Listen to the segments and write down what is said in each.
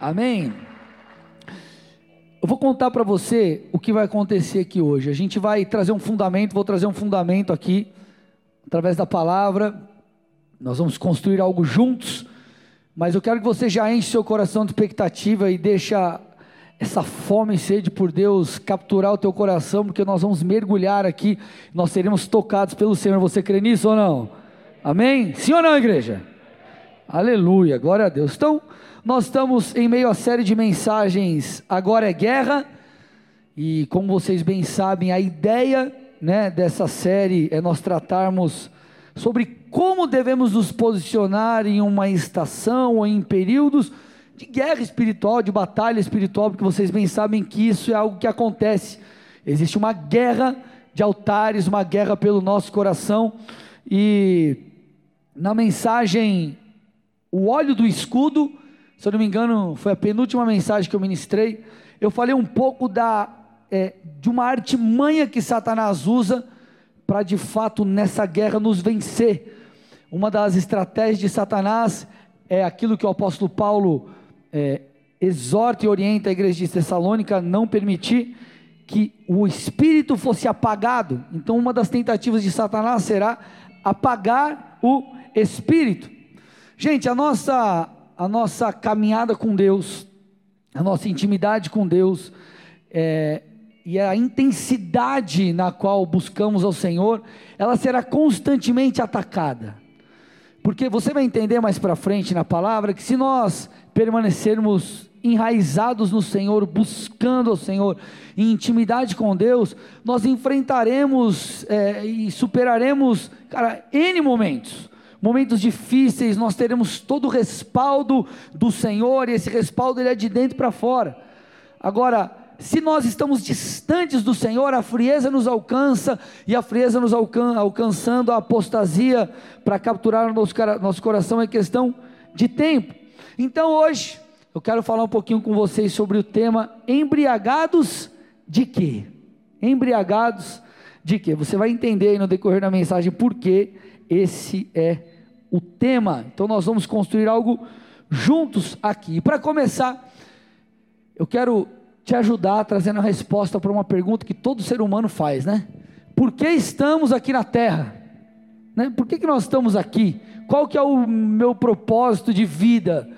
Amém? Eu vou contar para você o que vai acontecer aqui hoje. A gente vai trazer um fundamento, vou trazer um fundamento aqui, através da palavra. Nós vamos construir algo juntos, mas eu quero que você já enche seu coração de expectativa e deixa essa fome e sede por Deus capturar o teu coração, porque nós vamos mergulhar aqui, nós seremos tocados pelo Senhor. Você crê nisso ou não? Amém? Sim ou não, igreja? Aleluia, glória a Deus. Então, nós estamos em meio à série de mensagens Agora é Guerra, e como vocês bem sabem, a ideia né, dessa série é nós tratarmos sobre como devemos nos posicionar em uma estação ou em períodos de guerra espiritual, de batalha espiritual, porque vocês bem sabem que isso é algo que acontece. Existe uma guerra de altares, uma guerra pelo nosso coração, e na mensagem O óleo do escudo, se eu não me engano, foi a penúltima mensagem que eu ministrei. Eu falei um pouco da, é, de uma artimanha que Satanás usa para de fato nessa guerra nos vencer. Uma das estratégias de Satanás é aquilo que o apóstolo Paulo é, exorta e orienta a igreja de Tessalônica não permitir que o espírito fosse apagado. Então, uma das tentativas de Satanás será apagar o espírito. Gente, a nossa a nossa caminhada com Deus, a nossa intimidade com Deus, é, e a intensidade na qual buscamos ao Senhor, ela será constantemente atacada. Porque você vai entender mais para frente na palavra que se nós permanecermos enraizados no Senhor, buscando ao Senhor, em intimidade com Deus, nós enfrentaremos é, e superaremos, cara, N momentos momentos difíceis, nós teremos todo o respaldo do Senhor, e esse respaldo ele é de dentro para fora. Agora, se nós estamos distantes do Senhor, a frieza nos alcança, e a frieza nos alcan alcançando a apostasia para capturar o nosso, nosso coração é questão de tempo. Então hoje, eu quero falar um pouquinho com vocês sobre o tema embriagados de quê? Embriagados de quê? Você vai entender no decorrer da mensagem por que esse é o tema. Então nós vamos construir algo juntos aqui. Para começar, eu quero te ajudar trazendo a resposta para uma pergunta que todo ser humano faz, né? Por que estamos aqui na Terra? Né? Por que, que nós estamos aqui? Qual que é o meu propósito de vida?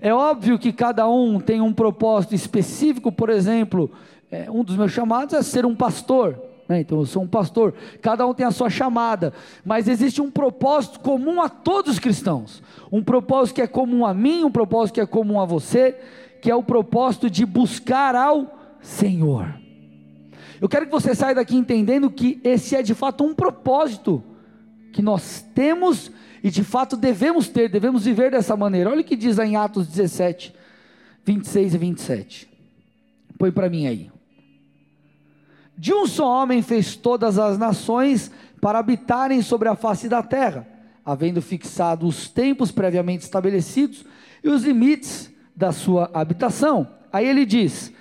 É óbvio que cada um tem um propósito específico, por exemplo, é, um dos meus chamados é ser um pastor. Né? Então eu sou um pastor, cada um tem a sua chamada, mas existe um propósito comum a todos os cristãos, um propósito que é comum a mim, um propósito que é comum a você, que é o propósito de buscar ao Senhor. Eu quero que você saia daqui entendendo que esse é de fato um propósito que nós temos e de fato devemos ter, devemos viver dessa maneira. Olha o que diz em Atos 17, 26 e 27. Põe para mim aí. De um só homem fez todas as nações para habitarem sobre a face da terra, havendo fixado os tempos previamente estabelecidos e os limites da sua habitação. Aí ele diz: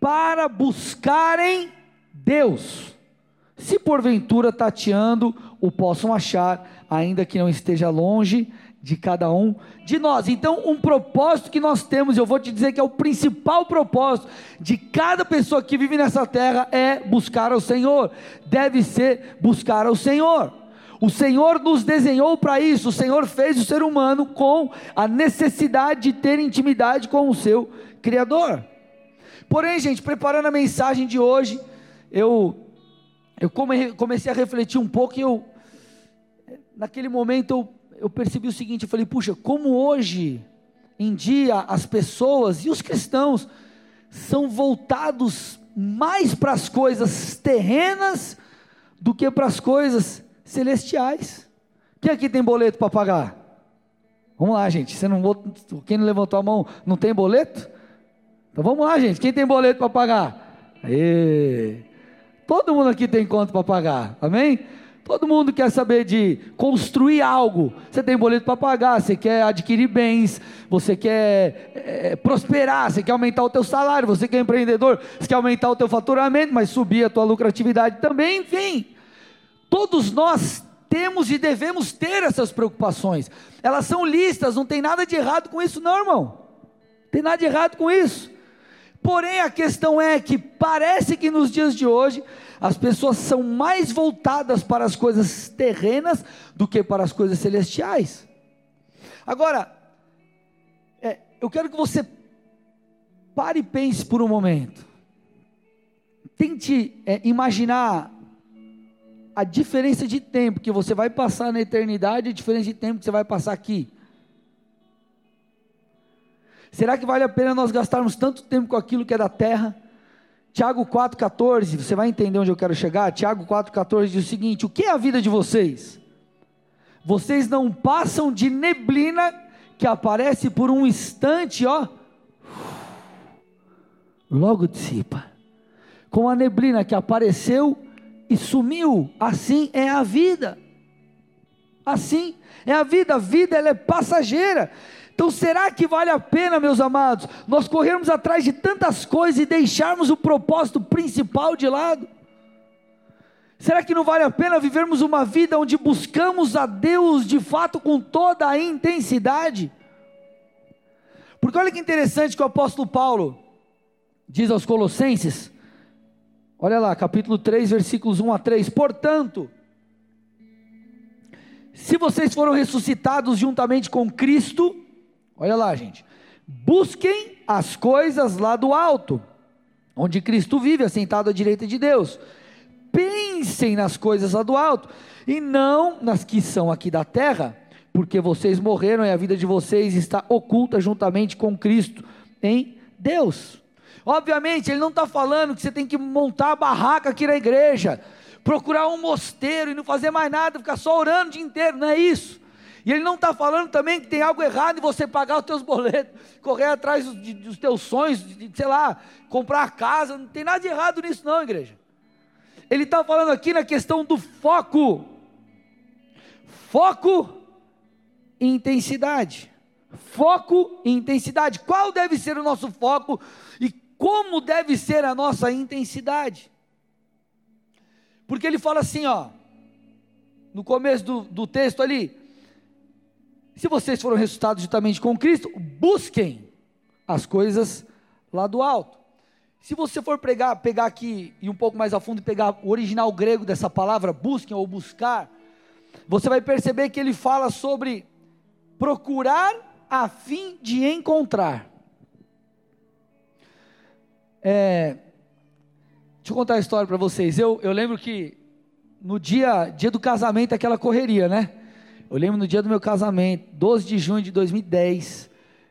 para buscarem Deus, se porventura tateando o possam achar, ainda que não esteja longe, de cada um de nós. Então, um propósito que nós temos, eu vou te dizer que é o principal propósito de cada pessoa que vive nessa terra é buscar ao Senhor. Deve ser buscar ao Senhor. O Senhor nos desenhou para isso. O Senhor fez o ser humano com a necessidade de ter intimidade com o seu Criador. Porém, gente, preparando a mensagem de hoje, eu eu comecei a refletir um pouco e eu naquele momento eu eu percebi o seguinte: eu falei, puxa, como hoje em dia as pessoas e os cristãos são voltados mais para as coisas terrenas do que para as coisas celestiais. Quem aqui tem boleto para pagar? Vamos lá, gente. Você não, quem não levantou a mão não tem boleto? Então vamos lá, gente. Quem tem boleto para pagar? Aê. Todo mundo aqui tem conta para pagar. Amém? Todo mundo quer saber de construir algo. Você tem boleto para pagar, você quer adquirir bens, você quer é, prosperar, você quer aumentar o teu salário, você quer empreendedor, você quer aumentar o teu faturamento, mas subir a tua lucratividade também, enfim. Todos nós temos e devemos ter essas preocupações. Elas são listas, não tem nada de errado com isso não, irmão. Tem nada de errado com isso. Porém, a questão é que parece que nos dias de hoje as pessoas são mais voltadas para as coisas terrenas do que para as coisas celestiais. Agora, é, eu quero que você pare e pense por um momento. Tente é, imaginar a diferença de tempo que você vai passar na eternidade e a diferença de tempo que você vai passar aqui. Será que vale a pena nós gastarmos tanto tempo com aquilo que é da terra? Tiago 4,14, você vai entender onde eu quero chegar. Tiago 4,14 diz o seguinte: O que é a vida de vocês? Vocês não passam de neblina que aparece por um instante, ó, logo dissipa. Com a neblina que apareceu e sumiu, assim é a vida. Assim é a vida, a vida ela é passageira. Então será que vale a pena, meus amados, nós corrermos atrás de tantas coisas e deixarmos o propósito principal de lado? Será que não vale a pena vivermos uma vida onde buscamos a Deus de fato com toda a intensidade? Porque olha que interessante que o apóstolo Paulo diz aos Colossenses, olha lá, capítulo 3, versículos 1 a 3: Portanto, se vocês foram ressuscitados juntamente com Cristo, Olha lá, gente. Busquem as coisas lá do alto, onde Cristo vive, assentado à direita de Deus. Pensem nas coisas lá do alto, e não nas que são aqui da terra, porque vocês morreram e a vida de vocês está oculta juntamente com Cristo em Deus. Obviamente, ele não está falando que você tem que montar a barraca aqui na igreja, procurar um mosteiro e não fazer mais nada, ficar só orando o dia inteiro, não é isso. E ele não está falando também que tem algo errado em você pagar os teus boletos, correr atrás dos, de, dos teus sonhos, de, sei lá, comprar casa. Não tem nada de errado nisso, não, igreja. Ele está falando aqui na questão do foco. Foco e intensidade. Foco e intensidade. Qual deve ser o nosso foco e como deve ser a nossa intensidade? Porque ele fala assim, ó, no começo do, do texto ali, se vocês foram ressuscitados juntamente com Cristo, busquem as coisas lá do alto. Se você for pegar, pegar aqui e um pouco mais a fundo e pegar o original grego dessa palavra, busquem ou buscar, você vai perceber que ele fala sobre procurar a fim de encontrar. É, deixa eu contar a história para vocês. Eu, eu lembro que no dia, dia do casamento, aquela correria, né? Eu lembro no dia do meu casamento, 12 de junho de 2010,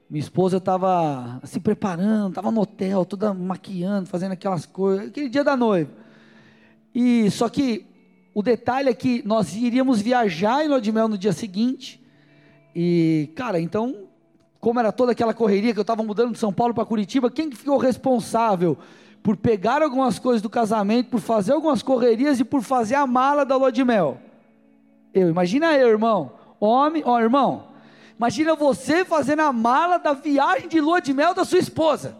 minha esposa estava se preparando, estava no hotel, toda maquiando, fazendo aquelas coisas, aquele dia da noiva. E só que o detalhe é que nós iríamos viajar em Lua de Mel no dia seguinte. E, cara, então, como era toda aquela correria que eu estava mudando de São Paulo para Curitiba, quem que ficou responsável por pegar algumas coisas do casamento, por fazer algumas correrias e por fazer a mala da Lua de Mel? Eu, imagina eu, irmão, homem, ó, irmão, imagina você fazendo a mala da viagem de lua de mel da sua esposa.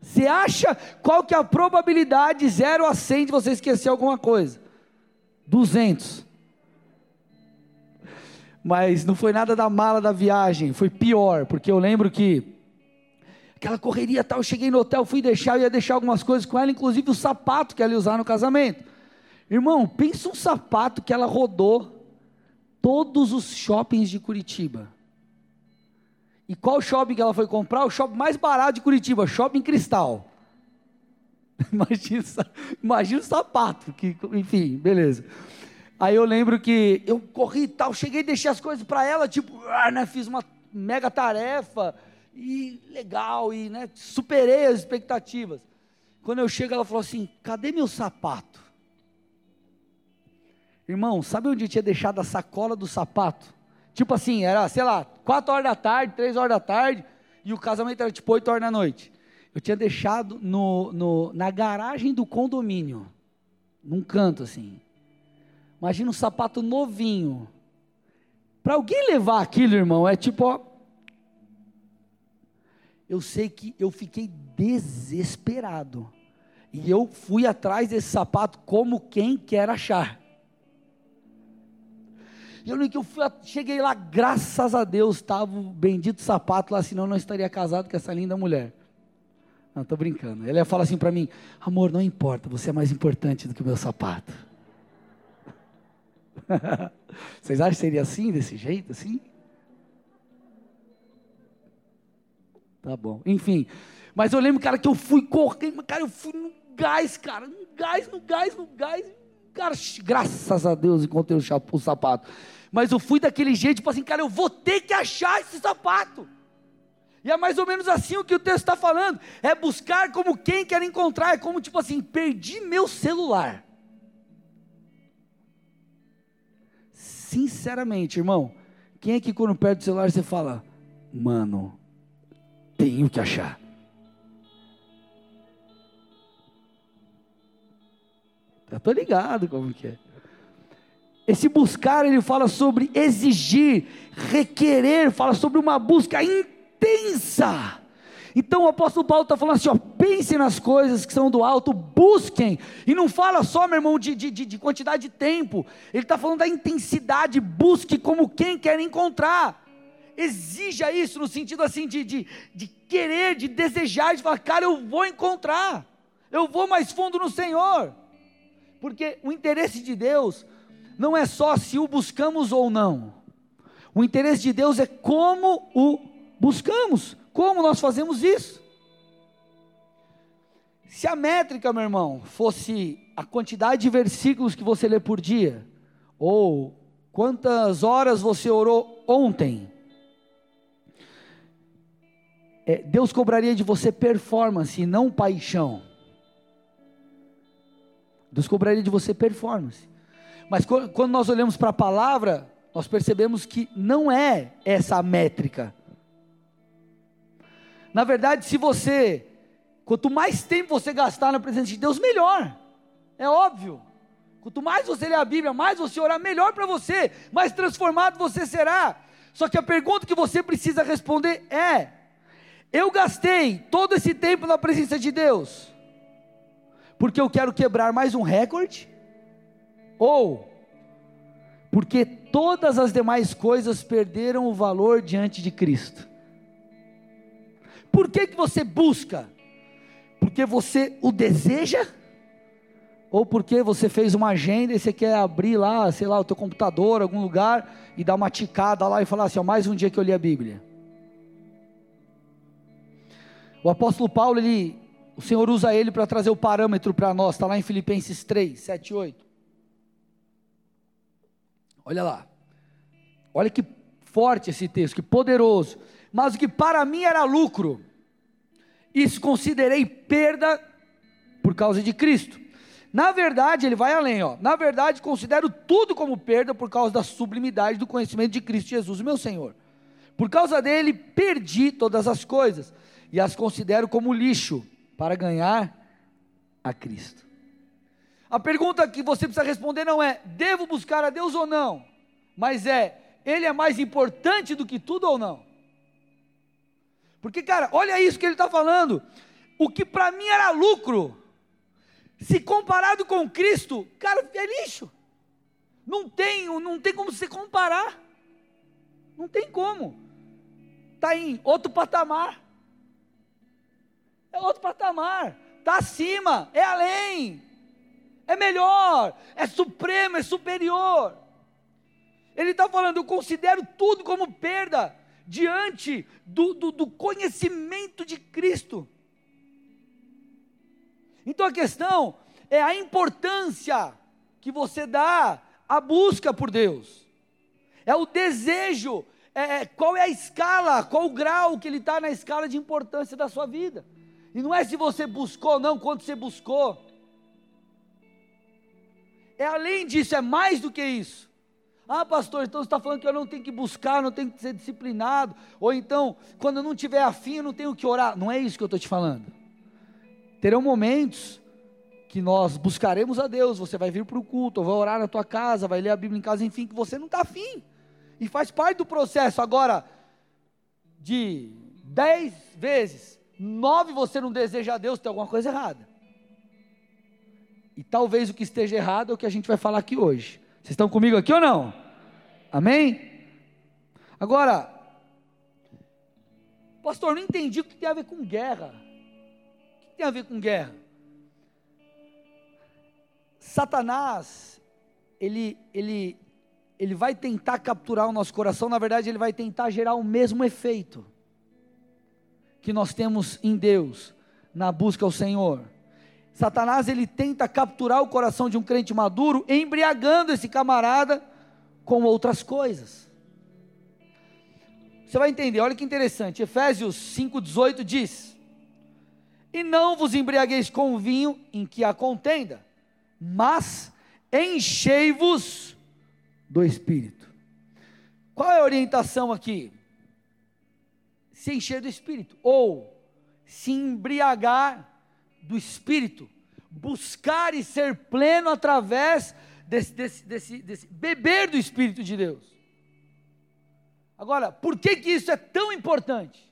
Você acha qual que é a probabilidade 0 a 100 de você esquecer alguma coisa? 200. Mas não foi nada da mala da viagem, foi pior, porque eu lembro que aquela correria tal, eu cheguei no hotel, fui deixar, eu ia deixar algumas coisas com ela, inclusive o sapato que ela ia usar no casamento. Irmão, pensa um sapato que ela rodou todos os shoppings de Curitiba. E qual shopping que ela foi comprar? O shopping mais barato de Curitiba, Shopping Cristal. imagina, imagina o sapato, que, enfim, beleza. Aí eu lembro que eu corri e tal, cheguei e deixei as coisas para ela, tipo, ah, né, fiz uma mega tarefa, e legal, e né, superei as expectativas. Quando eu chego, ela falou assim: cadê meu sapato? Irmão, sabe onde eu tinha deixado a sacola do sapato? Tipo assim, era, sei lá, 4 horas da tarde, 3 horas da tarde, e o casamento era tipo 8 horas da noite. Eu tinha deixado no, no, na garagem do condomínio, num canto assim. Imagina um sapato novinho. Para alguém levar aquilo, irmão, é tipo, ó, eu sei que eu fiquei desesperado. E eu fui atrás desse sapato como quem quer achar. E eu lembro que eu fui, cheguei lá, graças a Deus, estava o bendito sapato lá, senão eu não estaria casado com essa linda mulher. Não, estou brincando. Ele ia falar assim para mim: amor, não importa, você é mais importante do que o meu sapato. Vocês acham que seria assim, desse jeito, assim? Tá bom. Enfim. Mas eu lembro, cara, que eu fui correndo, cara, eu fui no gás, cara, no gás, no gás, no gás. Cara, graças a Deus encontrei o, sapato. Mas eu fui daquele jeito, tipo assim, cara, eu vou ter que achar esse sapato. E é mais ou menos assim o que o texto está falando. É buscar como quem quer encontrar. É como tipo assim, perdi meu celular. Sinceramente, irmão, quem é que quando perde o celular você fala, mano, tenho que achar. Estou ligado como que é. Esse buscar, ele fala sobre exigir, requerer, fala sobre uma busca intensa. Então o apóstolo Paulo está falando assim: ó, pensem nas coisas que são do alto, busquem, e não fala só, meu irmão, de, de, de quantidade de tempo, ele está falando da intensidade, busque como quem quer encontrar, exija isso no sentido assim de, de, de querer, de desejar, de falar, cara, eu vou encontrar, eu vou mais fundo no Senhor, porque o interesse de Deus não é só se o buscamos ou não, o interesse de Deus é como o buscamos. Como nós fazemos isso? Se a métrica, meu irmão, fosse a quantidade de versículos que você lê por dia, ou quantas horas você orou ontem, é, Deus cobraria de você performance e não paixão. Deus cobraria de você performance. Mas quando nós olhamos para a palavra, nós percebemos que não é essa a métrica. Na verdade, se você, quanto mais tempo você gastar na presença de Deus, melhor. É óbvio. Quanto mais você ler a Bíblia, mais você orar, melhor para você, mais transformado você será. Só que a pergunta que você precisa responder é: eu gastei todo esse tempo na presença de Deus, porque eu quero quebrar mais um recorde? Ou porque todas as demais coisas perderam o valor diante de Cristo? Por que, que você busca? Porque você o deseja? Ou porque você fez uma agenda e você quer abrir lá, sei lá, o teu computador, algum lugar, e dar uma ticada lá e falar assim, ó, mais um dia que eu li a Bíblia. O apóstolo Paulo, ele, o Senhor usa ele para trazer o parâmetro para nós, está lá em Filipenses 3, 7 e 8. Olha lá. Olha que forte esse texto, que poderoso mas o que para mim era lucro, isso considerei perda por causa de Cristo. Na verdade, ele vai além, ó. Na verdade, considero tudo como perda por causa da sublimidade do conhecimento de Cristo Jesus, meu Senhor. Por causa dele, perdi todas as coisas e as considero como lixo para ganhar a Cristo. A pergunta que você precisa responder não é: devo buscar a Deus ou não? Mas é: ele é mais importante do que tudo ou não? Porque, cara, olha isso que ele está falando. O que para mim era lucro, se comparado com Cristo, cara, é lixo. Não tem, não tem como se comparar. Não tem como. Está em outro patamar. É outro patamar. Está acima, é além. É melhor, é supremo, é superior. Ele está falando, eu considero tudo como perda diante do, do, do conhecimento de Cristo. Então a questão é a importância que você dá à busca por Deus, é o desejo, é, é qual é a escala, qual o grau que ele está na escala de importância da sua vida. E não é se você buscou ou não, quanto você buscou. É além disso, é mais do que isso. Ah, pastor, então você está falando que eu não tenho que buscar, não tenho que ser disciplinado, ou então, quando eu não tiver afim, eu não tenho que orar. Não é isso que eu estou te falando. Terão momentos que nós buscaremos a Deus, você vai vir para o culto, vai orar na tua casa, vai ler a Bíblia em casa, enfim, que você não está afim. E faz parte do processo. Agora, de dez vezes, nove você não deseja a Deus, tem alguma coisa errada. E talvez o que esteja errado é o que a gente vai falar aqui hoje. Vocês estão comigo aqui ou não? Amém? Agora, pastor, não entendi o que tem a ver com guerra. O que tem a ver com guerra? Satanás, ele, ele, ele vai tentar capturar o nosso coração, na verdade, ele vai tentar gerar o mesmo efeito que nós temos em Deus, na busca ao Senhor. Satanás ele tenta capturar o coração de um crente maduro, embriagando esse camarada com outras coisas. Você vai entender, olha que interessante. Efésios 5,18 diz: E não vos embriagueis com o vinho em que há contenda, mas enchei-vos do Espírito. Qual é a orientação aqui? Se encher do Espírito, ou se embriagar do Espírito, buscar e ser pleno através desse, desse, desse, desse beber do Espírito de Deus. Agora, por que, que isso é tão importante?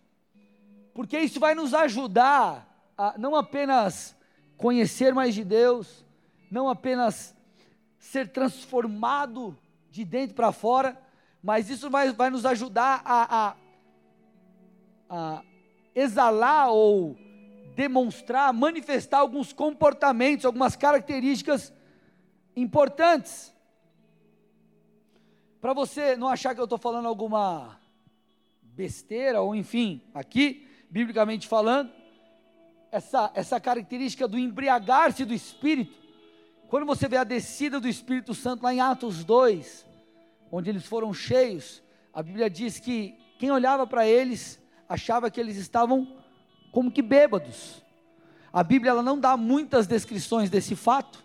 Porque isso vai nos ajudar a não apenas conhecer mais de Deus, não apenas ser transformado de dentro para fora, mas isso vai, vai nos ajudar a, a, a exalar ou demonstrar, manifestar alguns comportamentos, algumas características importantes. Para você não achar que eu estou falando alguma besteira, ou enfim, aqui, biblicamente falando, essa, essa característica do embriagar-se do Espírito, quando você vê a descida do Espírito Santo lá em Atos 2, onde eles foram cheios, a Bíblia diz que quem olhava para eles achava que eles estavam como que bêbados. A Bíblia ela não dá muitas descrições desse fato.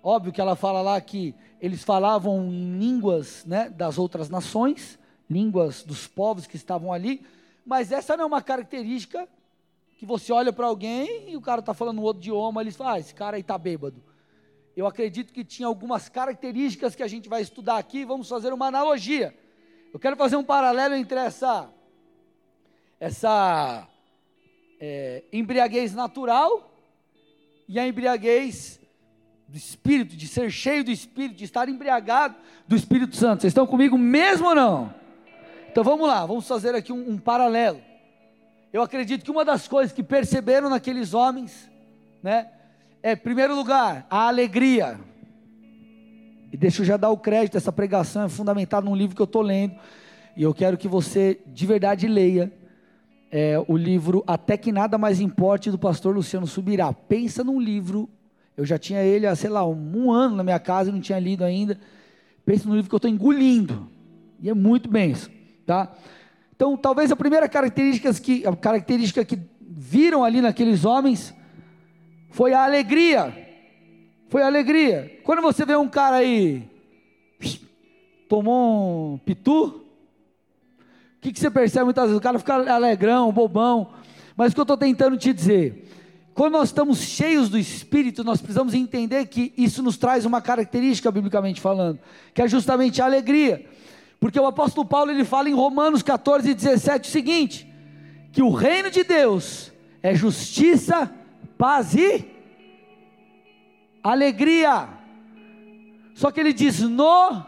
Óbvio que ela fala lá que eles falavam em línguas né, das outras nações, línguas dos povos que estavam ali, mas essa não é uma característica que você olha para alguém e o cara está falando outro idioma, eles falam, ah, esse cara aí está bêbado. Eu acredito que tinha algumas características que a gente vai estudar aqui, vamos fazer uma analogia. Eu quero fazer um paralelo entre essa, essa é, embriaguez natural e a embriaguez do Espírito, de ser cheio do Espírito, de estar embriagado do Espírito Santo. Vocês estão comigo mesmo ou não? Então vamos lá, vamos fazer aqui um, um paralelo. Eu acredito que uma das coisas que perceberam naqueles homens, né, é, em primeiro lugar, a alegria. E deixa eu já dar o crédito, essa pregação é fundamentada num livro que eu estou lendo, e eu quero que você de verdade leia é, o livro Até que Nada Mais Importe, do pastor Luciano Subirá. Pensa num livro, eu já tinha ele há, sei lá, um, um ano na minha casa, não tinha lido ainda. Pensa num livro que eu estou engolindo. E é muito bem isso, tá? Então, talvez a primeira característica que, a característica que viram ali naqueles homens foi a alegria. Foi a alegria. Quando você vê um cara aí, tomou um pitu, que, que você percebe muitas vezes? O cara fica alegrão, bobão. Mas o que eu estou tentando te dizer, quando nós estamos cheios do Espírito, nós precisamos entender que isso nos traz uma característica, biblicamente falando, que é justamente a alegria. Porque o apóstolo Paulo ele fala em Romanos 14, 17 o seguinte: que o reino de Deus é justiça, paz e alegria. Só que ele diz no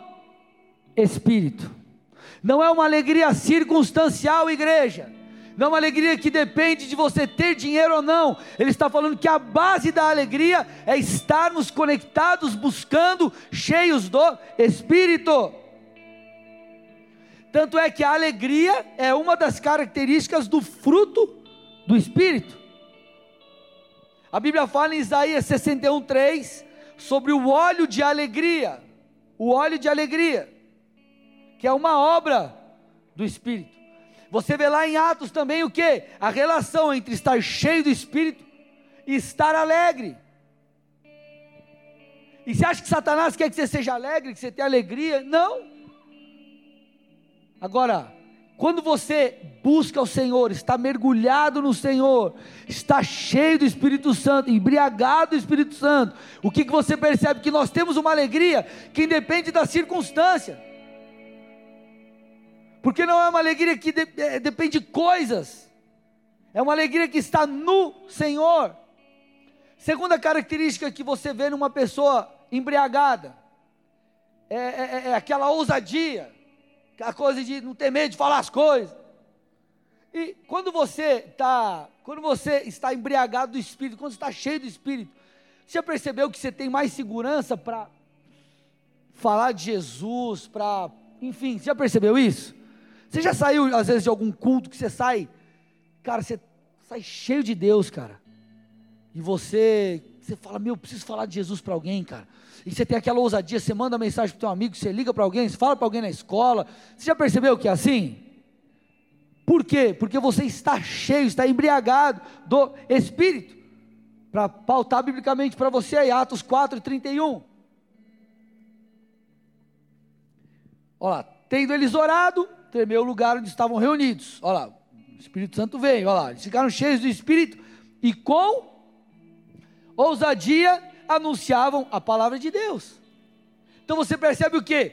Espírito. Não é uma alegria circunstancial, igreja. Não é uma alegria que depende de você ter dinheiro ou não. Ele está falando que a base da alegria é estarmos conectados, buscando, cheios do Espírito. Tanto é que a alegria é uma das características do fruto do Espírito. A Bíblia fala em Isaías 61:3 sobre o óleo de alegria. O óleo de alegria que é uma obra do Espírito. Você vê lá em Atos também o que? A relação entre estar cheio do Espírito e estar alegre. E você acha que Satanás quer que você seja alegre, que você tenha alegria? Não. Agora, quando você busca o Senhor, está mergulhado no Senhor, está cheio do Espírito Santo, embriagado do Espírito Santo, o que, que você percebe? Que nós temos uma alegria que independe da circunstância porque não é uma alegria que de, é, depende de coisas, é uma alegria que está no Senhor. Segunda característica que você vê numa pessoa embriagada é, é, é, é aquela ousadia, a coisa de não ter medo de falar as coisas. E quando você está, quando você está embriagado do Espírito, quando você está cheio do Espírito, você já percebeu que você tem mais segurança para falar de Jesus, para, enfim, você já percebeu isso? Você já saiu às vezes de algum culto que você sai, cara, você sai cheio de Deus, cara. E você, você fala, meu, preciso falar de Jesus para alguém, cara. E você tem aquela ousadia, você manda mensagem para o teu amigo, você liga para alguém, você fala para alguém na escola. Você já percebeu que é assim? Por quê? Porque você está cheio, está embriagado do Espírito. Para pautar biblicamente para você aí, Atos 4, 31. Olha lá, tendo eles orado, tremeu o lugar onde estavam reunidos. Olha lá, o Espírito Santo veio, olha lá, eles ficaram cheios do Espírito e com ousadia anunciavam a palavra de Deus. Então você percebe o que?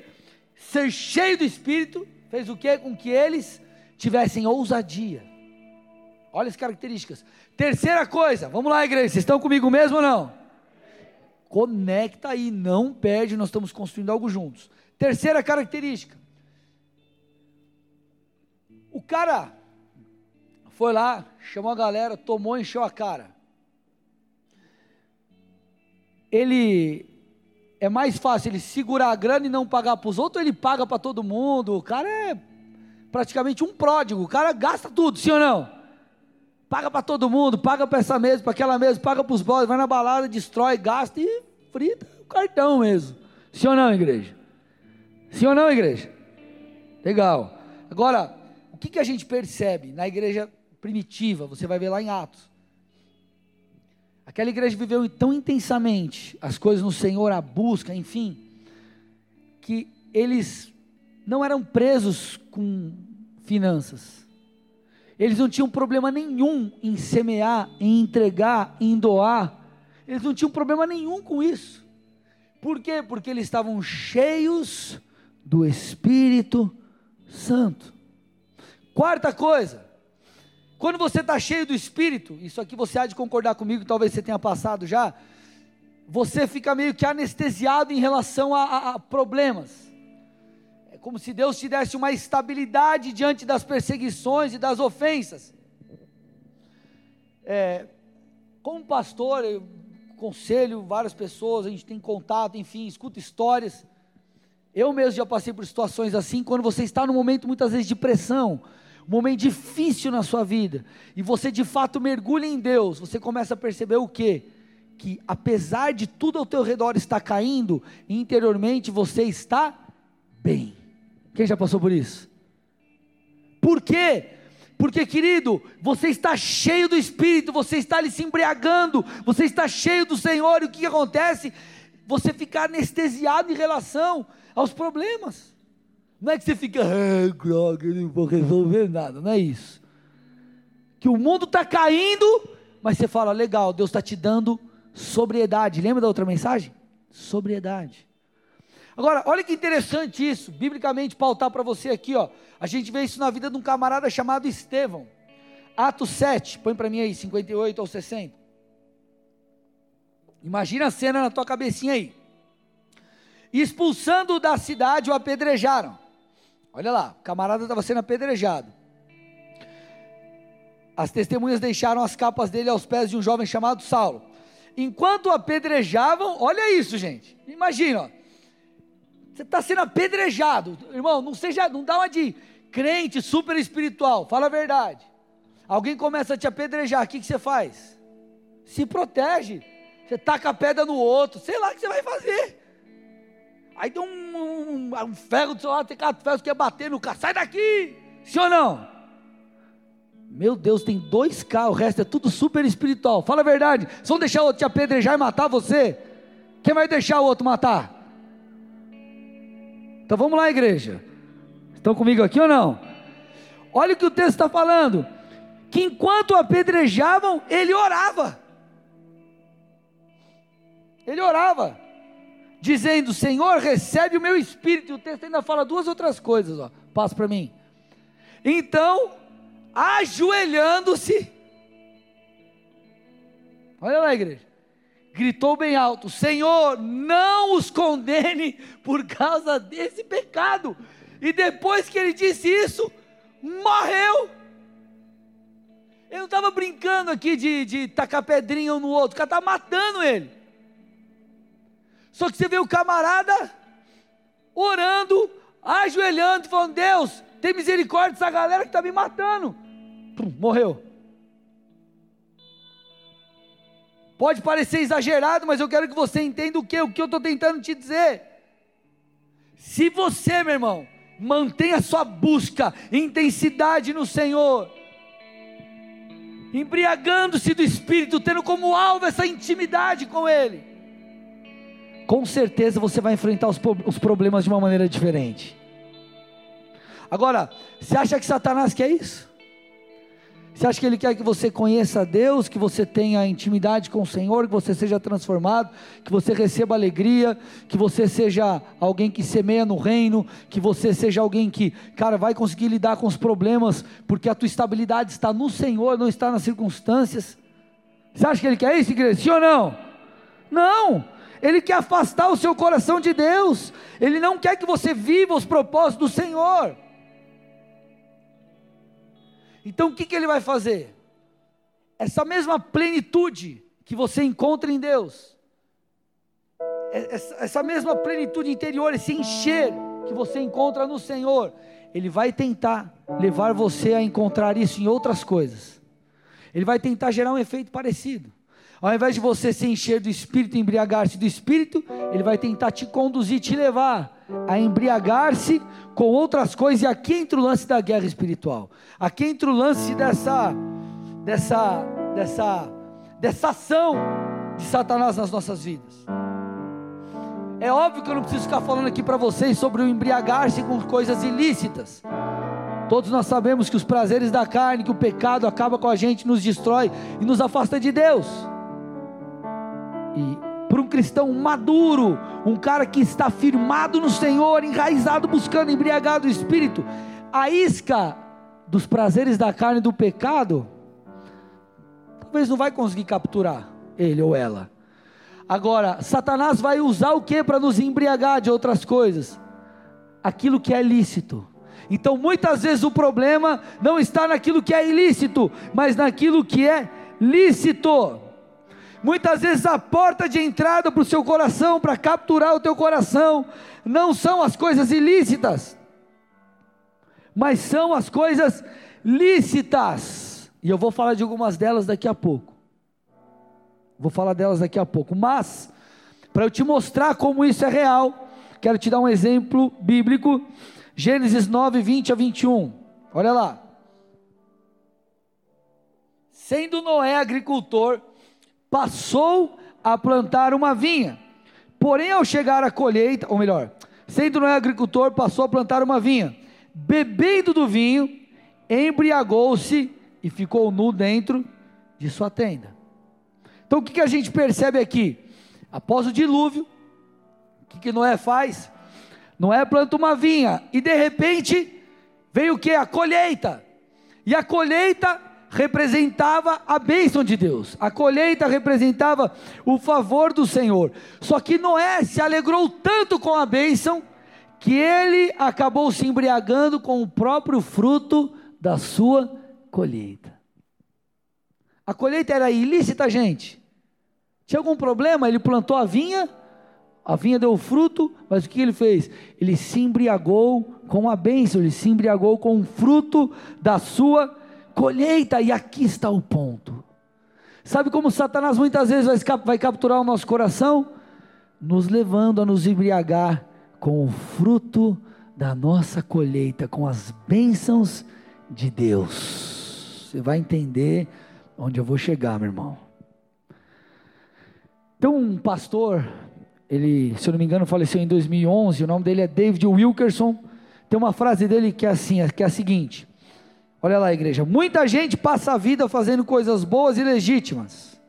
Ser cheio do Espírito fez o que? Com que eles tivessem ousadia. Olha as características. Terceira coisa, vamos lá, igreja, vocês estão comigo mesmo ou não? Conecta aí, não perde, nós estamos construindo algo juntos. Terceira característica. O cara foi lá, chamou a galera, tomou, encheu a cara. Ele é mais fácil ele segurar a grana e não pagar para os outros, ou ele paga para todo mundo. O cara é praticamente um pródigo, o cara gasta tudo, sim ou não? Paga para todo mundo, paga para essa mesa, para aquela mesa, paga para os boys, vai na balada, destrói, gasta e frita o cartão mesmo. Sim ou não, igreja? Sim ou não, igreja? Legal. Agora, que, que a gente percebe na igreja primitiva? Você vai ver lá em Atos. Aquela igreja viveu tão intensamente as coisas no Senhor, a busca, enfim, que eles não eram presos com finanças. Eles não tinham problema nenhum em semear, em entregar, em doar. Eles não tinham problema nenhum com isso. Por quê? Porque eles estavam cheios do Espírito Santo. Quarta coisa, quando você está cheio do Espírito, isso aqui você há de concordar comigo, talvez você tenha passado já, você fica meio que anestesiado em relação a, a, a problemas como se Deus te desse uma estabilidade diante das perseguições e das ofensas. É, como pastor, eu conselho várias pessoas, a gente tem contato, enfim, escuta histórias. Eu mesmo já passei por situações assim, quando você está num momento muitas vezes de pressão, um momento difícil na sua vida, e você de fato mergulha em Deus, você começa a perceber o quê? Que apesar de tudo ao teu redor estar caindo, interiormente você está bem. Quem já passou por isso? Por quê? Porque, querido, você está cheio do Espírito, você está ali se embriagando, você está cheio do Senhor, e o que acontece? Você fica anestesiado em relação aos problemas. Não é que você fica, ah, droga, não vou resolver nada, não é isso. Que o mundo está caindo, mas você fala, legal, Deus está te dando sobriedade. Lembra da outra mensagem? Sobriedade. Agora, olha que interessante isso, biblicamente pautar para você aqui, ó. A gente vê isso na vida de um camarada chamado Estevão. Atos 7, põe para mim aí, 58 ou 60. Imagina a cena na tua cabecinha aí. Expulsando da cidade, o apedrejaram. Olha lá, o camarada estava sendo apedrejado. As testemunhas deixaram as capas dele aos pés de um jovem chamado Saulo. Enquanto o apedrejavam, olha isso, gente. Imagina, ó você está sendo apedrejado. Irmão, não seja, não dá uma de crente super espiritual. Fala a verdade. Alguém começa a te apedrejar, o que, que você faz? Se protege. Você taca a pedra no outro, sei lá o que você vai fazer. Aí dá um, um, um ferro do seu lado, tem quatro ferros que quer bater no carro. Sai daqui! Sim ou não? Meu Deus, tem dois carros, o resto é tudo super espiritual. Fala a verdade. Se vão deixar o outro te apedrejar e matar você, quem vai deixar o outro matar? Então vamos lá, igreja. Estão comigo aqui ou não? Olha o que o texto está falando: que enquanto apedrejavam, ele orava. Ele orava, dizendo: Senhor, recebe o meu espírito. E o texto ainda fala duas outras coisas, ó. Passa para mim. Então, ajoelhando-se, olha lá, igreja gritou bem alto: Senhor, não os condene por causa desse pecado. E depois que ele disse isso, morreu. Ele não estava brincando aqui de, de tacar pedrinha um no outro, o cara estava matando ele. Só que você vê o camarada orando, ajoelhando, falando: Deus, tem misericórdia dessa galera que está me matando. Pum, morreu. Pode parecer exagerado, mas eu quero que você entenda o que, o que eu estou tentando te dizer. Se você, meu irmão, mantém a sua busca, intensidade no Senhor, embriagando-se do Espírito, tendo como alvo essa intimidade com Ele, com certeza você vai enfrentar os, os problemas de uma maneira diferente. Agora, você acha que Satanás quer isso? Você acha que Ele quer que você conheça a Deus, que você tenha intimidade com o Senhor, que você seja transformado, que você receba alegria, que você seja alguém que semeia no reino, que você seja alguém que, cara, vai conseguir lidar com os problemas, porque a tua estabilidade está no Senhor, não está nas circunstâncias? Você acha que Ele quer isso, igreja? Sim ou não? Não! Ele quer afastar o seu coração de Deus, Ele não quer que você viva os propósitos do Senhor. Então o que, que ele vai fazer? Essa mesma plenitude que você encontra em Deus, é, essa, essa mesma plenitude interior, esse encher que você encontra no Senhor, ele vai tentar levar você a encontrar isso em outras coisas. Ele vai tentar gerar um efeito parecido. Ao invés de você se encher do Espírito, embriagar-se do Espírito, ele vai tentar te conduzir, te levar a embriagar-se com outras coisas. E aqui entra o lance da guerra espiritual. Aqui entra o lance dessa, dessa, dessa, dessa ação de Satanás nas nossas vidas. É óbvio que eu não preciso ficar falando aqui para vocês sobre o embriagar-se com coisas ilícitas. Todos nós sabemos que os prazeres da carne, que o pecado acaba com a gente, nos destrói e nos afasta de Deus. E para um cristão maduro, um cara que está firmado no Senhor, enraizado, buscando, embriagado do Espírito, a isca dos prazeres da carne e do pecado, talvez não vai conseguir capturar ele ou ela. Agora, Satanás vai usar o que para nos embriagar de outras coisas? Aquilo que é lícito. Então, muitas vezes o problema não está naquilo que é ilícito, mas naquilo que é lícito. Muitas vezes a porta de entrada para o seu coração, para capturar o teu coração, não são as coisas ilícitas, mas são as coisas lícitas. E eu vou falar de algumas delas daqui a pouco. Vou falar delas daqui a pouco. Mas, para eu te mostrar como isso é real, quero te dar um exemplo bíblico. Gênesis 9, 20 a 21. Olha lá. Sendo Noé agricultor, passou a plantar uma vinha. Porém, ao chegar à colheita, ou melhor, sendo Noé agricultor, passou a plantar uma vinha. Bebendo do vinho, embriagou-se e ficou nu dentro de sua tenda. Então, o que, que a gente percebe aqui? Após o dilúvio, o que, que Noé faz? Noé planta uma vinha e de repente veio o que? A colheita. E a colheita representava a bênção de Deus, a colheita representava o favor do Senhor. Só que Noé se alegrou tanto com a bênção que ele acabou se embriagando com o próprio fruto da sua colheita. A colheita era ilícita, gente. Tinha algum problema? Ele plantou a vinha, a vinha deu fruto, mas o que ele fez? Ele se embriagou com a bênção, ele se embriagou com o fruto da sua colheita colheita, e aqui está o ponto. Sabe como Satanás muitas vezes vai, vai capturar o nosso coração? Nos levando a nos embriagar com o fruto da nossa colheita, com as bênçãos de Deus. Você vai entender onde eu vou chegar, meu irmão. Então, um pastor, ele, se eu não me engano, faleceu em 2011. O nome dele é David Wilkerson. Tem uma frase dele que é assim, que é a seguinte: Olha lá, igreja. Muita gente passa a vida fazendo coisas boas e legítimas.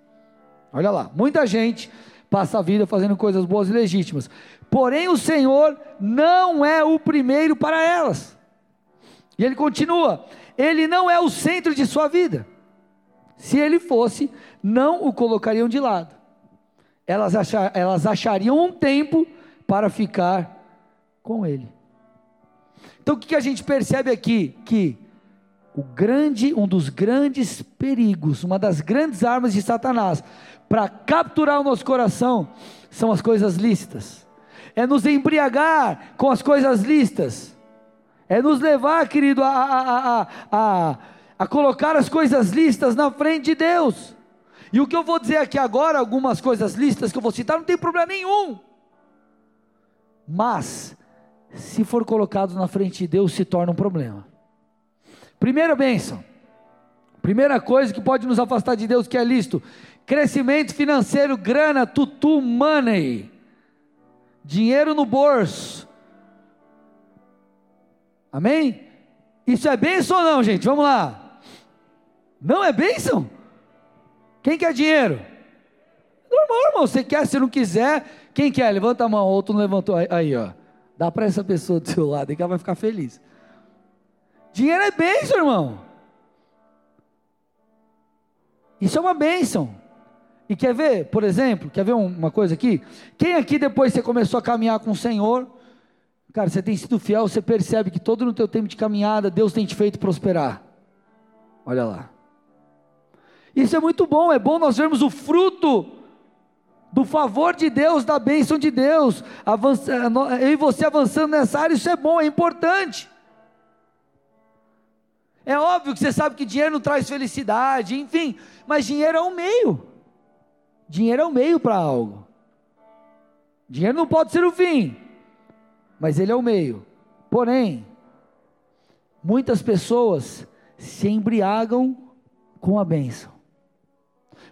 Olha lá. Muita gente passa a vida fazendo coisas boas e legítimas. Porém, o Senhor não é o primeiro para elas. E ele continua: Ele não é o centro de sua vida. Se ele fosse, não o colocariam de lado. Elas, achar, elas achariam um tempo para ficar com ele. Então o que a gente percebe aqui? Que o grande, um dos grandes perigos, uma das grandes armas de Satanás para capturar o nosso coração são as coisas lícitas. É nos embriagar com as coisas lícitas. É nos levar, querido, a, a, a, a, a colocar as coisas lícitas na frente de Deus. E o que eu vou dizer aqui agora, algumas coisas listas que eu vou citar, não tem problema nenhum. Mas, se for colocado na frente de Deus, se torna um problema. Primeira bênção. Primeira coisa que pode nos afastar de Deus, que é listo: crescimento financeiro, grana, tutu, money, dinheiro no bolso. Amém? Isso é bênção ou não, gente? Vamos lá. Não é bênção? Quem quer dinheiro? Normal, irmão. Você quer, se não quiser, quem quer? Levanta a mão, outro não levantou. Aí, ó. Dá para essa pessoa do seu lado aí que ela vai ficar feliz. Dinheiro é bênção, irmão. Isso é uma bênção. E quer ver, por exemplo, quer ver uma coisa aqui? Quem aqui depois você começou a caminhar com o Senhor, cara, você tem sido fiel, você percebe que todo no teu tempo de caminhada, Deus tem te feito prosperar. Olha lá. Isso é muito bom, é bom nós vermos o fruto do favor de Deus, da bênção de Deus, eu e você avançando nessa área, isso é bom, é importante. É óbvio que você sabe que dinheiro não traz felicidade, enfim, mas dinheiro é um meio. Dinheiro é um meio para algo. Dinheiro não pode ser o fim, mas ele é o meio. Porém, muitas pessoas se embriagam com a bênção.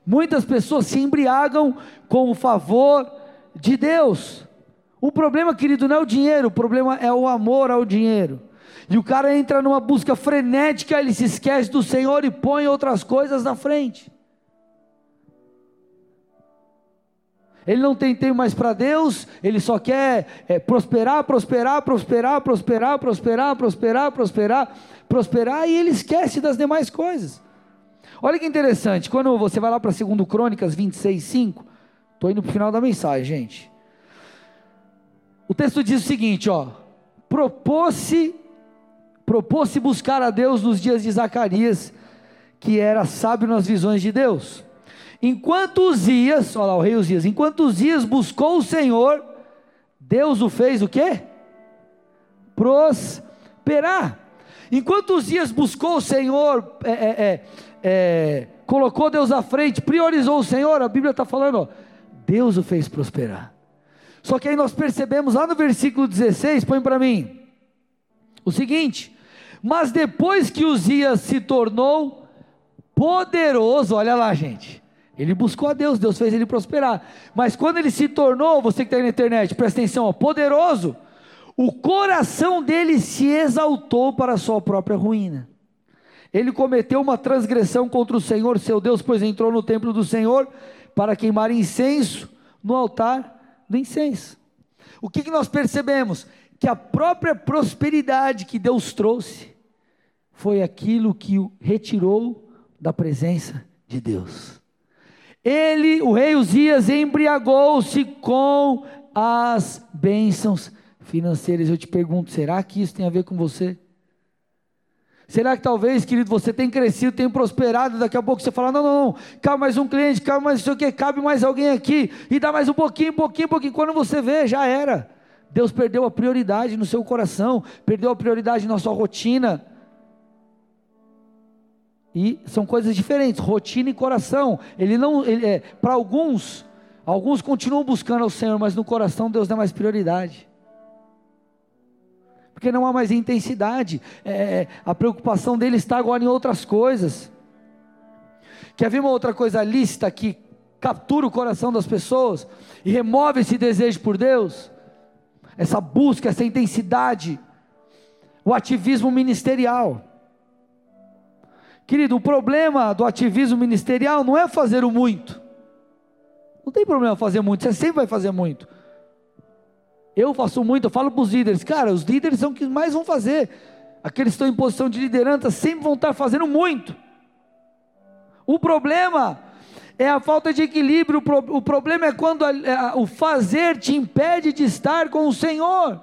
Muitas pessoas se embriagam com o favor de Deus. O problema, querido, não é o dinheiro, o problema é o amor ao dinheiro. E o cara entra numa busca frenética, ele se esquece do Senhor e põe outras coisas na frente. Ele não tem tempo mais para Deus, ele só quer é, prosperar, prosperar, prosperar, prosperar, prosperar, prosperar, prosperar, prosperar, e ele esquece das demais coisas. Olha que interessante, quando você vai lá para 2 Crônicas 26, 5, estou indo para o final da mensagem, gente. O texto diz o seguinte: ó, propôs-se propôs-se buscar a Deus nos dias de Zacarias, que era sábio nas visões de Deus. Enquanto Uzias, olha lá o rei Uzias, enquanto Uzias buscou o Senhor, Deus o fez o quê? Prosperar. Enquanto Uzias buscou o Senhor, é, é, é, é, colocou Deus à frente, priorizou o Senhor, a Bíblia está falando, ó, Deus o fez prosperar. Só que aí nós percebemos lá no versículo 16, põe para mim, o seguinte: mas depois que Uzias se tornou poderoso, olha lá, gente. Ele buscou a Deus, Deus fez ele prosperar. Mas quando ele se tornou, você que está aí na internet, presta atenção, ó, poderoso, o coração dele se exaltou para a sua própria ruína. Ele cometeu uma transgressão contra o Senhor, seu Deus, pois entrou no templo do Senhor para queimar incenso no altar do incenso. O que, que nós percebemos? que a própria prosperidade que Deus trouxe foi aquilo que o retirou da presença de Deus. Ele, o rei Uzias, embriagou-se com as bênçãos financeiras. Eu te pergunto, será que isso tem a ver com você? Será que talvez, querido, você tem crescido, tem prosperado, daqui a pouco você fala, não, não, não, cabe mais um cliente, cabe mais isso aqui, cabe mais alguém aqui, e dá mais um pouquinho, pouquinho, pouquinho, quando você vê, já era. Deus perdeu a prioridade no seu coração, perdeu a prioridade na sua rotina. E são coisas diferentes, rotina e coração. Ele não, ele, é, para alguns, alguns continuam buscando ao Senhor, mas no coração Deus dá mais prioridade. Porque não há mais intensidade. É, é a preocupação dele está agora em outras coisas. Quer ver uma outra coisa lícita que captura o coração das pessoas e remove esse desejo por Deus? essa busca, essa intensidade, o ativismo ministerial. Querido, o problema do ativismo ministerial não é fazer o muito. Não tem problema fazer muito, você sempre vai fazer muito. Eu faço muito, eu falo para os líderes, cara, os líderes são que mais vão fazer. Aqueles que estão em posição de liderança sempre vão estar fazendo muito. O problema é a falta de equilíbrio. O problema é quando a, a, o fazer te impede de estar com o Senhor.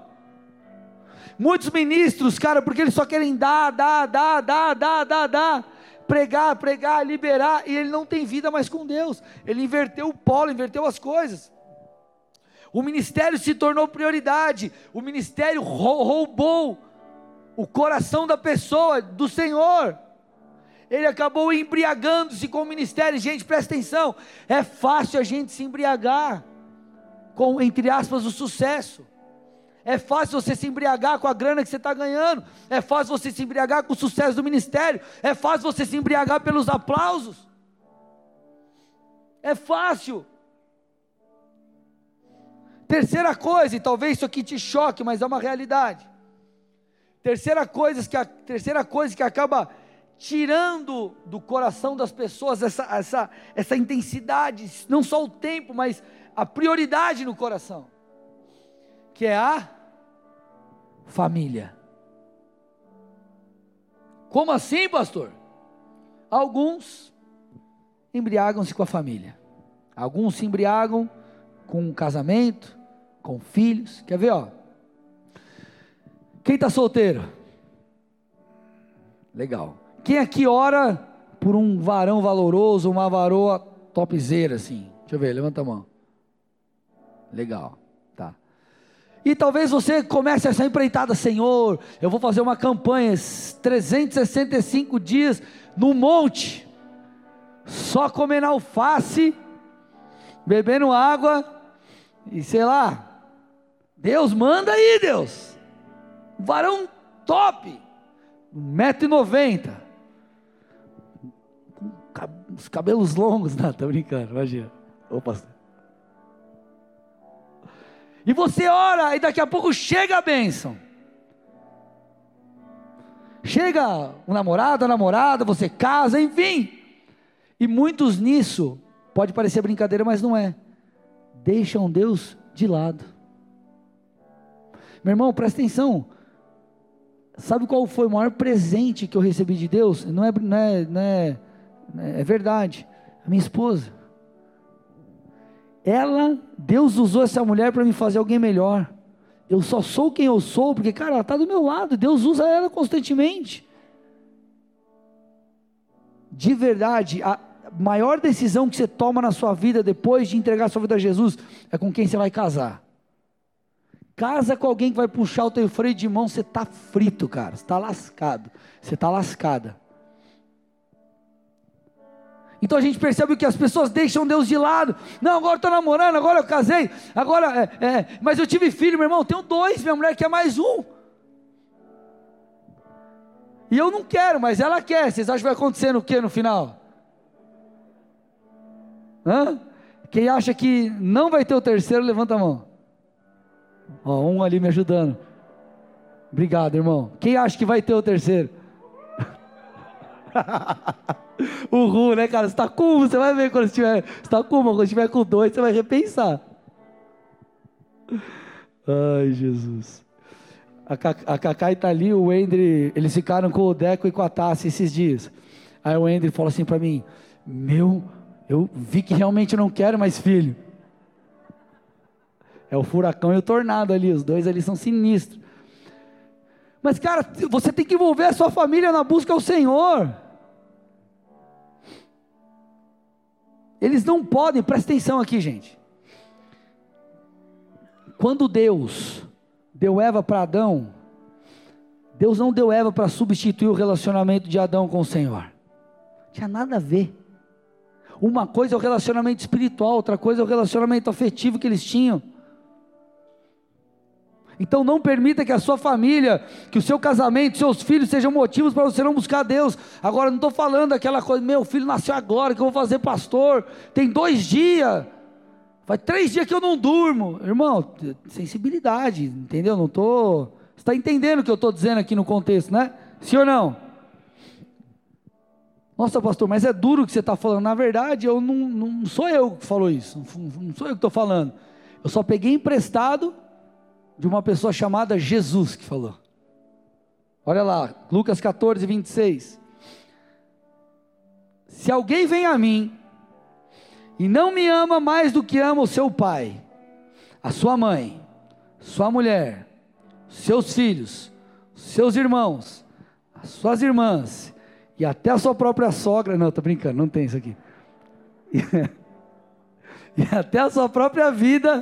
Muitos ministros, cara, porque eles só querem dar, dar, dar, dar, dar, dar, dar. Pregar, pregar, liberar, e ele não tem vida mais com Deus. Ele inverteu o polo, inverteu as coisas. O ministério se tornou prioridade. O ministério roubou o coração da pessoa, do Senhor. Ele acabou embriagando-se com o ministério. Gente, presta atenção. É fácil a gente se embriagar com, entre aspas, o sucesso. É fácil você se embriagar com a grana que você está ganhando. É fácil você se embriagar com o sucesso do ministério. É fácil você se embriagar pelos aplausos. É fácil. Terceira coisa, e talvez isso aqui te choque, mas é uma realidade. Terceira coisa que a terceira coisa que acaba tirando do coração das pessoas essa, essa, essa intensidade, não só o tempo, mas a prioridade no coração, que é a família. Como assim, pastor? Alguns embriagam-se com a família, alguns se embriagam com um casamento, com filhos. Quer ver, ó? Quem está solteiro? Legal. Quem aqui ora por um varão valoroso, uma varoa topzeira assim? Deixa eu ver, levanta a mão. Legal. E talvez você comece essa empreitada, Senhor, eu vou fazer uma campanha, 365 dias no monte, só comendo alface, bebendo água e sei lá, Deus manda aí, Deus. Varão top, 1,90m. Com os cabelos longos, não, tô brincando, imagina. Ô pastor. E você ora, e daqui a pouco chega a bênção. Chega o namorado, a namorada, você casa, enfim. E muitos nisso, pode parecer brincadeira, mas não é deixam Deus de lado. Meu irmão, presta atenção. Sabe qual foi o maior presente que eu recebi de Deus? Não é, não é, não é, é verdade. A minha esposa. Ela, Deus usou essa mulher para me fazer alguém melhor. Eu só sou quem eu sou, porque, cara, ela está do meu lado. Deus usa ela constantemente. De verdade, a, maior decisão que você toma na sua vida depois de entregar sua vida a Jesus é com quem você vai casar. Casa com alguém que vai puxar o teu freio de mão, você está frito, cara. Você está lascado. Você está lascada. Então a gente percebe que as pessoas deixam Deus de lado. Não, agora estou namorando, agora eu casei, agora, é, é, mas eu tive filho, meu irmão, tenho dois, minha mulher quer mais um. E eu não quero, mas ela quer. Vocês acham que vai acontecer no que no final? Hã? Quem acha que não vai ter o terceiro, levanta a mão. Ó, um ali me ajudando. Obrigado, irmão. Quem acha que vai ter o terceiro? o Ru, né, cara? Você está com você vai ver quando estiver. Você está com uma, quando estiver com dois, você vai repensar. Ai, Jesus. A, a Cacai tá ali, o Endre, eles ficaram com o Deco e com a Tassi esses dias. Aí o Endre falou assim para mim: Meu eu vi que realmente não quero mais filho. É o furacão e o tornado ali, os dois ali são sinistros. Mas, cara, você tem que envolver a sua família na busca ao Senhor. Eles não podem, presta atenção aqui, gente. Quando Deus deu Eva para Adão, Deus não deu Eva para substituir o relacionamento de Adão com o Senhor. Tinha nada a ver. Uma coisa é o relacionamento espiritual, outra coisa é o relacionamento afetivo que eles tinham. Então não permita que a sua família, que o seu casamento, seus filhos sejam motivos para você não buscar Deus. Agora não estou falando aquela coisa, meu filho nasceu agora, que eu vou fazer pastor, tem dois dias, faz três dias que eu não durmo. Irmão, sensibilidade, entendeu? Não estou. Você está entendendo o que eu estou dizendo aqui no contexto, né? Sim ou não? Nossa, pastor, mas é duro o que você está falando. Na verdade, eu não, não sou eu que falou isso. Não sou eu que estou falando. Eu só peguei emprestado de uma pessoa chamada Jesus que falou. Olha lá, Lucas 14, 26. Se alguém vem a mim e não me ama mais do que ama o seu pai, a sua mãe, sua mulher, seus filhos, seus irmãos, as suas irmãs e até a sua própria sogra, não, tô brincando, não tem isso aqui. E até a sua própria vida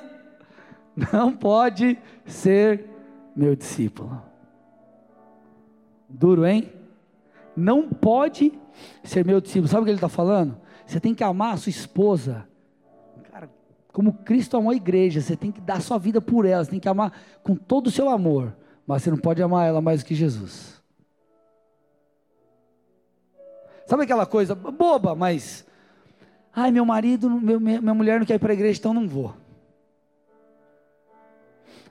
não pode ser meu discípulo. Duro, hein? Não pode ser meu discípulo. Sabe o que ele está falando? Você tem que amar a sua esposa. Cara, como Cristo amou a igreja, você tem que dar sua vida por ela, você tem que amar com todo o seu amor. Mas você não pode amar ela mais do que Jesus. Sabe aquela coisa boba, mas. Ai, meu marido, meu, minha mulher não quer ir para a igreja, então não vou.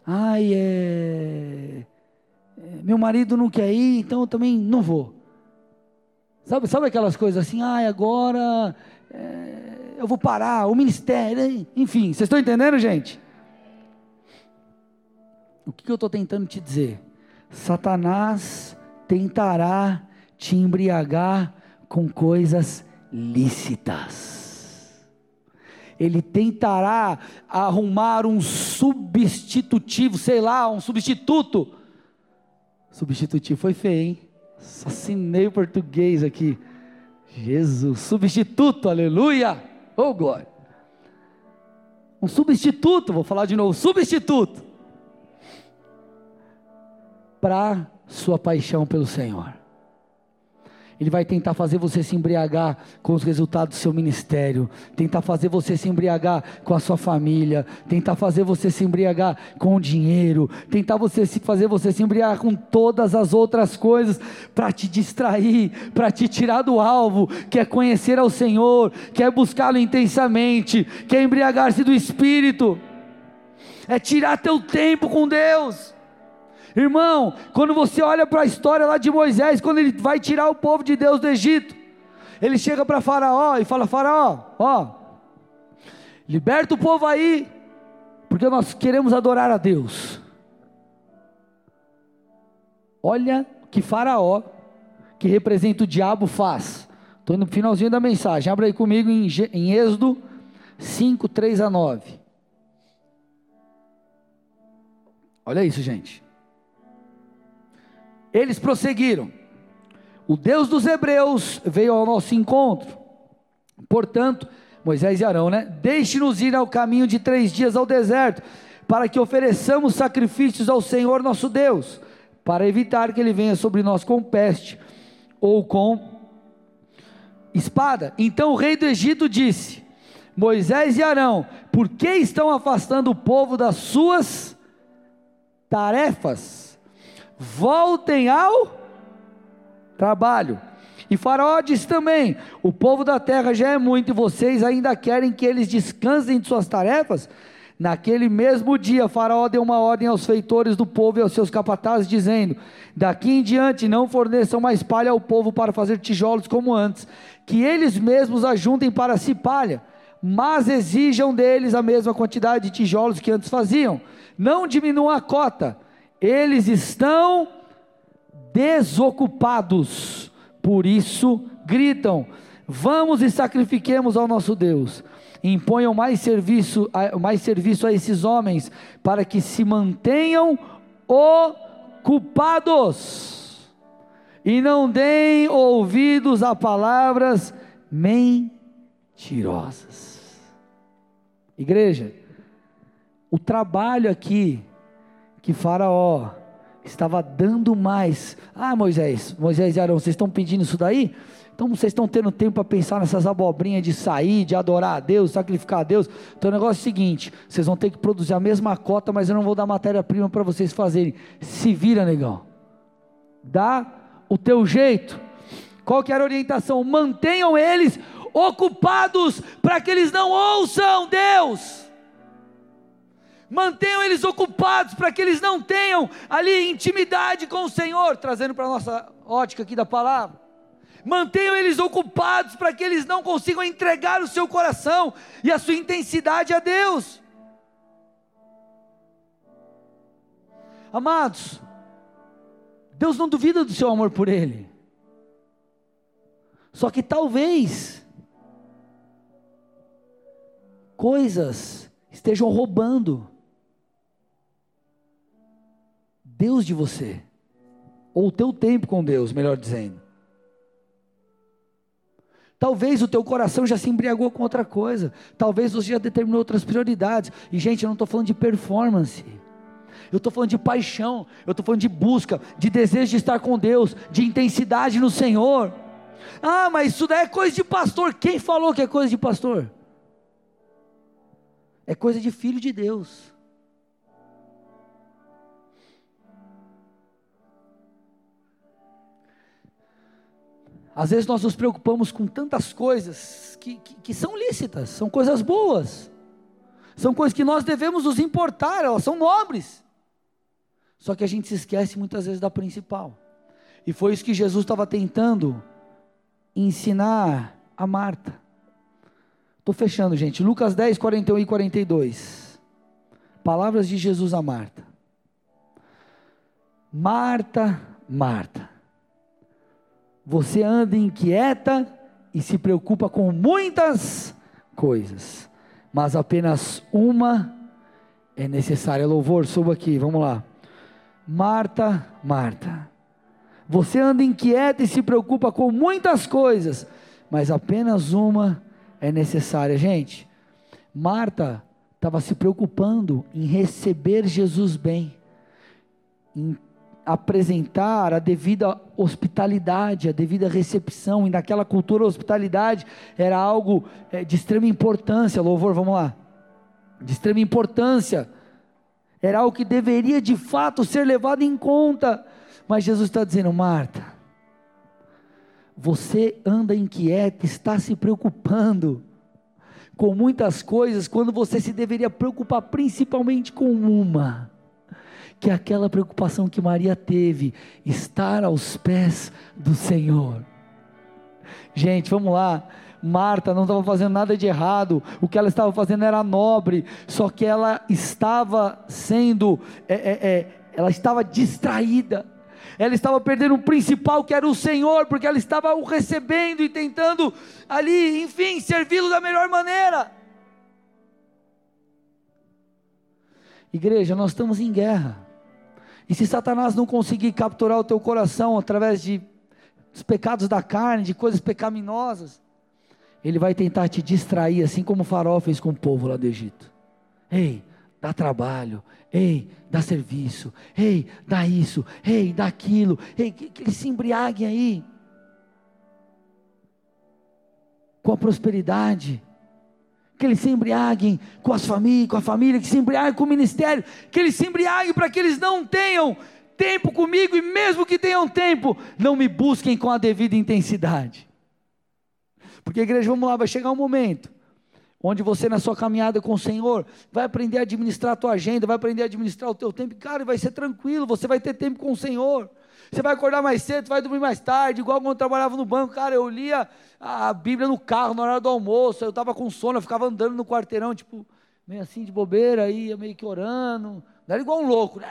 Ai, é, é, Meu marido não quer ir, então eu também não vou. Sabe, sabe aquelas coisas assim, ai, agora é, eu vou parar, o ministério, enfim, vocês estão entendendo, gente? O que, que eu estou tentando te dizer? Satanás tentará te embriagar com coisas lícitas ele tentará arrumar um substitutivo, sei lá, um substituto. Substitutivo foi feio, hein? Assassinei o português aqui. Jesus, substituto, aleluia! Oh glória! Um substituto, vou falar de novo, substituto para sua paixão pelo Senhor. Ele vai tentar fazer você se embriagar com os resultados do seu ministério, tentar fazer você se embriagar com a sua família, tentar fazer você se embriagar com o dinheiro, tentar você se fazer você se embriagar com todas as outras coisas para te distrair, para te tirar do alvo, quer conhecer ao Senhor, quer buscá-lo intensamente, quer embriagar-se do espírito. É tirar teu tempo com Deus. Irmão, quando você olha para a história lá de Moisés, quando ele vai tirar o povo de Deus do Egito, ele chega para Faraó e fala: Faraó, ó, liberta o povo aí, porque nós queremos adorar a Deus. Olha que Faraó, que representa o diabo, faz. Estou no finalzinho da mensagem, abra aí comigo em, em Êxodo 5, 3 a 9. Olha isso, gente. Eles prosseguiram. O Deus dos Hebreus veio ao nosso encontro. Portanto, Moisés e Arão, né? Deixe-nos ir ao caminho de três dias ao deserto, para que ofereçamos sacrifícios ao Senhor nosso Deus, para evitar que ele venha sobre nós com peste ou com espada. Então o rei do Egito disse: Moisés e Arão, por que estão afastando o povo das suas tarefas? Voltem ao trabalho. E Faraó disse também: O povo da terra já é muito, e vocês ainda querem que eles descansem de suas tarefas? Naquele mesmo dia, Faraó deu uma ordem aos feitores do povo e aos seus capatazes, dizendo: Daqui em diante não forneçam mais palha ao povo para fazer tijolos como antes, que eles mesmos ajuntem para si palha, mas exijam deles a mesma quantidade de tijolos que antes faziam. Não diminuam a cota eles estão desocupados, por isso gritam: Vamos e sacrifiquemos ao nosso Deus. Imponham mais serviço, mais serviço a esses homens, para que se mantenham ocupados e não deem ouvidos a palavras mentirosas. Igreja, o trabalho aqui que Faraó estava dando mais. Ah, Moisés, Moisés e Arão, vocês estão pedindo isso daí? Então vocês estão tendo tempo para pensar nessas abobrinhas de sair, de adorar a Deus, sacrificar a Deus. Então o negócio é o seguinte: vocês vão ter que produzir a mesma cota, mas eu não vou dar matéria-prima para vocês fazerem. Se vira, negão. Dá o teu jeito. Qual que era a orientação? Mantenham eles ocupados para que eles não ouçam Deus. Mantenham eles ocupados para que eles não tenham ali intimidade com o Senhor, trazendo para a nossa ótica aqui da palavra. Mantenham eles ocupados para que eles não consigam entregar o seu coração e a sua intensidade a Deus. Amados, Deus não duvida do seu amor por Ele. Só que talvez coisas estejam roubando Deus de você, ou o teu tempo com Deus, melhor dizendo. Talvez o teu coração já se embriagou com outra coisa. Talvez você já determinou outras prioridades. E, gente, eu não estou falando de performance. Eu estou falando de paixão. Eu estou falando de busca, de desejo de estar com Deus, de intensidade no Senhor. Ah, mas isso daí é coisa de pastor. Quem falou que é coisa de pastor? É coisa de filho de Deus. Às vezes nós nos preocupamos com tantas coisas que, que, que, são lícitas, são coisas boas, são coisas que nós devemos nos importar, elas são nobres. Só que a gente se esquece muitas vezes da principal. E foi isso que Jesus estava tentando ensinar a Marta. Estou fechando, gente. Lucas 10, 41 e 42. Palavras de Jesus a Marta. Marta, Marta você anda inquieta e se preocupa com muitas coisas, mas apenas uma é necessária. Louvor, suba aqui, vamos lá. Marta, Marta, você anda inquieta e se preocupa com muitas coisas, mas apenas uma é necessária. Gente, Marta estava se preocupando em receber Jesus bem, em apresentar a devida hospitalidade, a devida recepção, e naquela cultura a hospitalidade era algo é, de extrema importância, louvor, vamos lá, de extrema importância, era algo que deveria de fato ser levado em conta, mas Jesus está dizendo, Marta, você anda inquieta, está se preocupando com muitas coisas, quando você se deveria preocupar principalmente com uma, que aquela preocupação que Maria teve, estar aos pés do Senhor. Gente, vamos lá. Marta não estava fazendo nada de errado, o que ela estava fazendo era nobre, só que ela estava sendo, é, é, é, ela estava distraída, ela estava perdendo o principal que era o Senhor, porque ela estava o recebendo e tentando ali, enfim, servi-lo da melhor maneira. Igreja, nós estamos em guerra. E se Satanás não conseguir capturar o teu coração através de dos pecados da carne, de coisas pecaminosas, ele vai tentar te distrair, assim como o farol fez com o povo lá do Egito. Ei, dá trabalho, ei, dá serviço, ei, dá isso, ei, dá aquilo, ei, que, que eles se embriaguem aí. Com a prosperidade, que eles se embriaguem com as famílias, com a família, que se embriaguem com o ministério, que eles se embriaguem para que eles não tenham tempo comigo e mesmo que tenham tempo, não me busquem com a devida intensidade. Porque igreja, vamos lá, vai chegar um momento onde você na sua caminhada com o Senhor vai aprender a administrar a tua agenda, vai aprender a administrar o teu tempo, cara, vai ser tranquilo, você vai ter tempo com o Senhor. Você vai acordar mais cedo, vai dormir mais tarde, igual quando eu trabalhava no banco, cara, eu lia a Bíblia no carro na hora do almoço, eu estava com sono, eu ficava andando no quarteirão, tipo, meio assim de bobeira, ia meio que orando, não era igual um louco, né?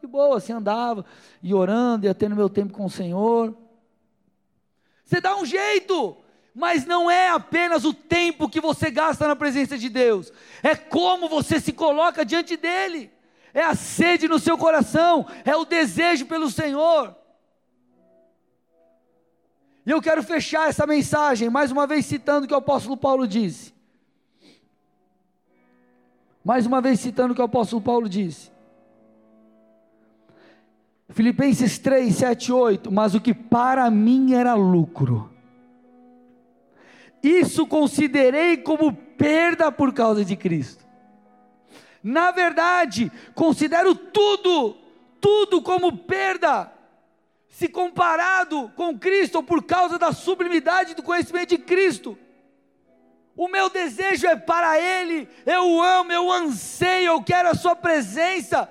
de boa, assim andava, e orando, ia tendo meu tempo com o Senhor. Você dá um jeito, mas não é apenas o tempo que você gasta na presença de Deus, é como você se coloca diante dEle é a sede no seu coração, é o desejo pelo Senhor. E eu quero fechar essa mensagem, mais uma vez citando o que o apóstolo Paulo disse. Mais uma vez citando o que o apóstolo Paulo disse. Filipenses 3, 7, 8. Mas o que para mim era lucro, isso considerei como perda por causa de Cristo. Na verdade, considero tudo, tudo como perda, se comparado com Cristo, ou por causa da sublimidade do conhecimento de Cristo. O meu desejo é para Ele, eu amo, eu anseio, eu quero a Sua presença.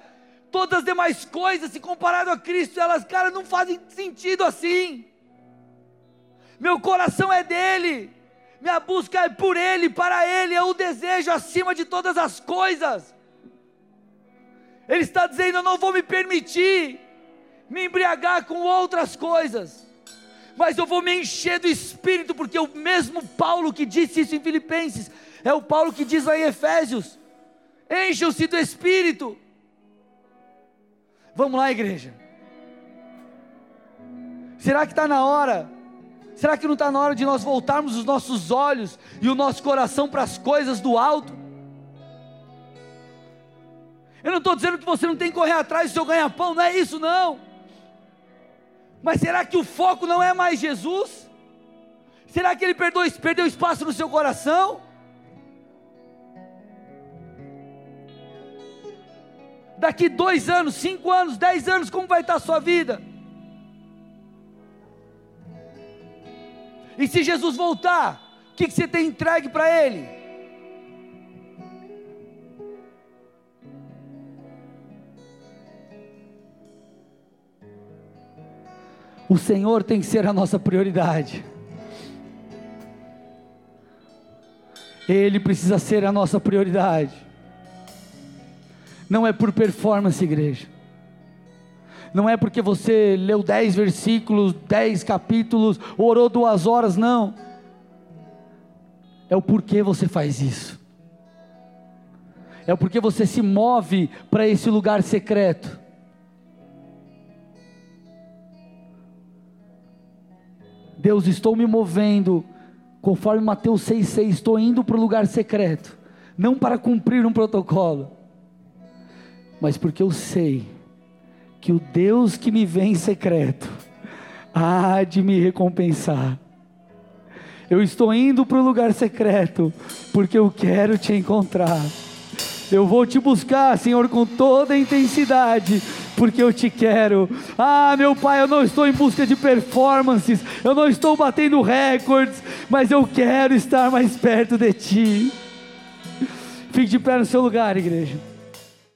Todas as demais coisas, se comparado a Cristo, elas, cara, não fazem sentido assim. Meu coração é dele, minha busca é por Ele, para Ele, é o desejo acima de todas as coisas. Ele está dizendo: Eu não vou me permitir me embriagar com outras coisas, mas eu vou me encher do Espírito, porque o mesmo Paulo que disse isso em Filipenses, é o Paulo que diz lá em Efésios: Encham-se do Espírito. Vamos lá, igreja. Será que está na hora? Será que não está na hora de nós voltarmos os nossos olhos e o nosso coração para as coisas do alto? Eu não estou dizendo que você não tem que correr atrás do seu ganha-pão, não é isso não. Mas será que o foco não é mais Jesus? Será que ele perdeu, perdeu espaço no seu coração? Daqui dois anos, cinco anos, dez anos, como vai estar a sua vida? E se Jesus voltar, o que, que você tem entregue para Ele? O Senhor tem que ser a nossa prioridade. Ele precisa ser a nossa prioridade. Não é por performance, igreja. Não é porque você leu dez versículos, dez capítulos, orou duas horas, não. É o porquê você faz isso. É o porquê você se move para esse lugar secreto. Deus, estou me movendo, conforme Mateus 6,6, estou indo para o lugar secreto, não para cumprir um protocolo, mas porque eu sei que o Deus que me vê em secreto há de me recompensar. Eu estou indo para o lugar secreto, porque eu quero te encontrar. Eu vou te buscar, Senhor, com toda a intensidade, porque eu te quero. Ah, meu Pai, eu não estou em busca de performances, eu não estou batendo recordes, mas eu quero estar mais perto de Ti. Fique de pé no seu lugar, igreja.